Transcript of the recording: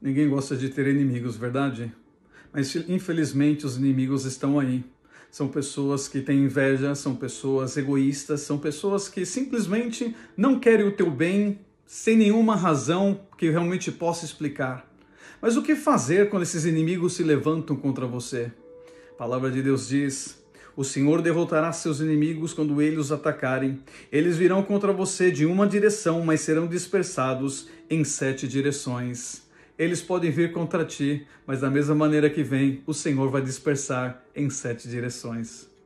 Ninguém gosta de ter inimigos, verdade? Mas infelizmente os inimigos estão aí. São pessoas que têm inveja, são pessoas egoístas, são pessoas que simplesmente não querem o teu bem sem nenhuma razão que realmente possa explicar. Mas o que fazer quando esses inimigos se levantam contra você? A palavra de Deus diz: O Senhor derrotará seus inimigos quando eles os atacarem. Eles virão contra você de uma direção, mas serão dispersados em sete direções. Eles podem vir contra ti, mas da mesma maneira que vem, o Senhor vai dispersar em sete direções.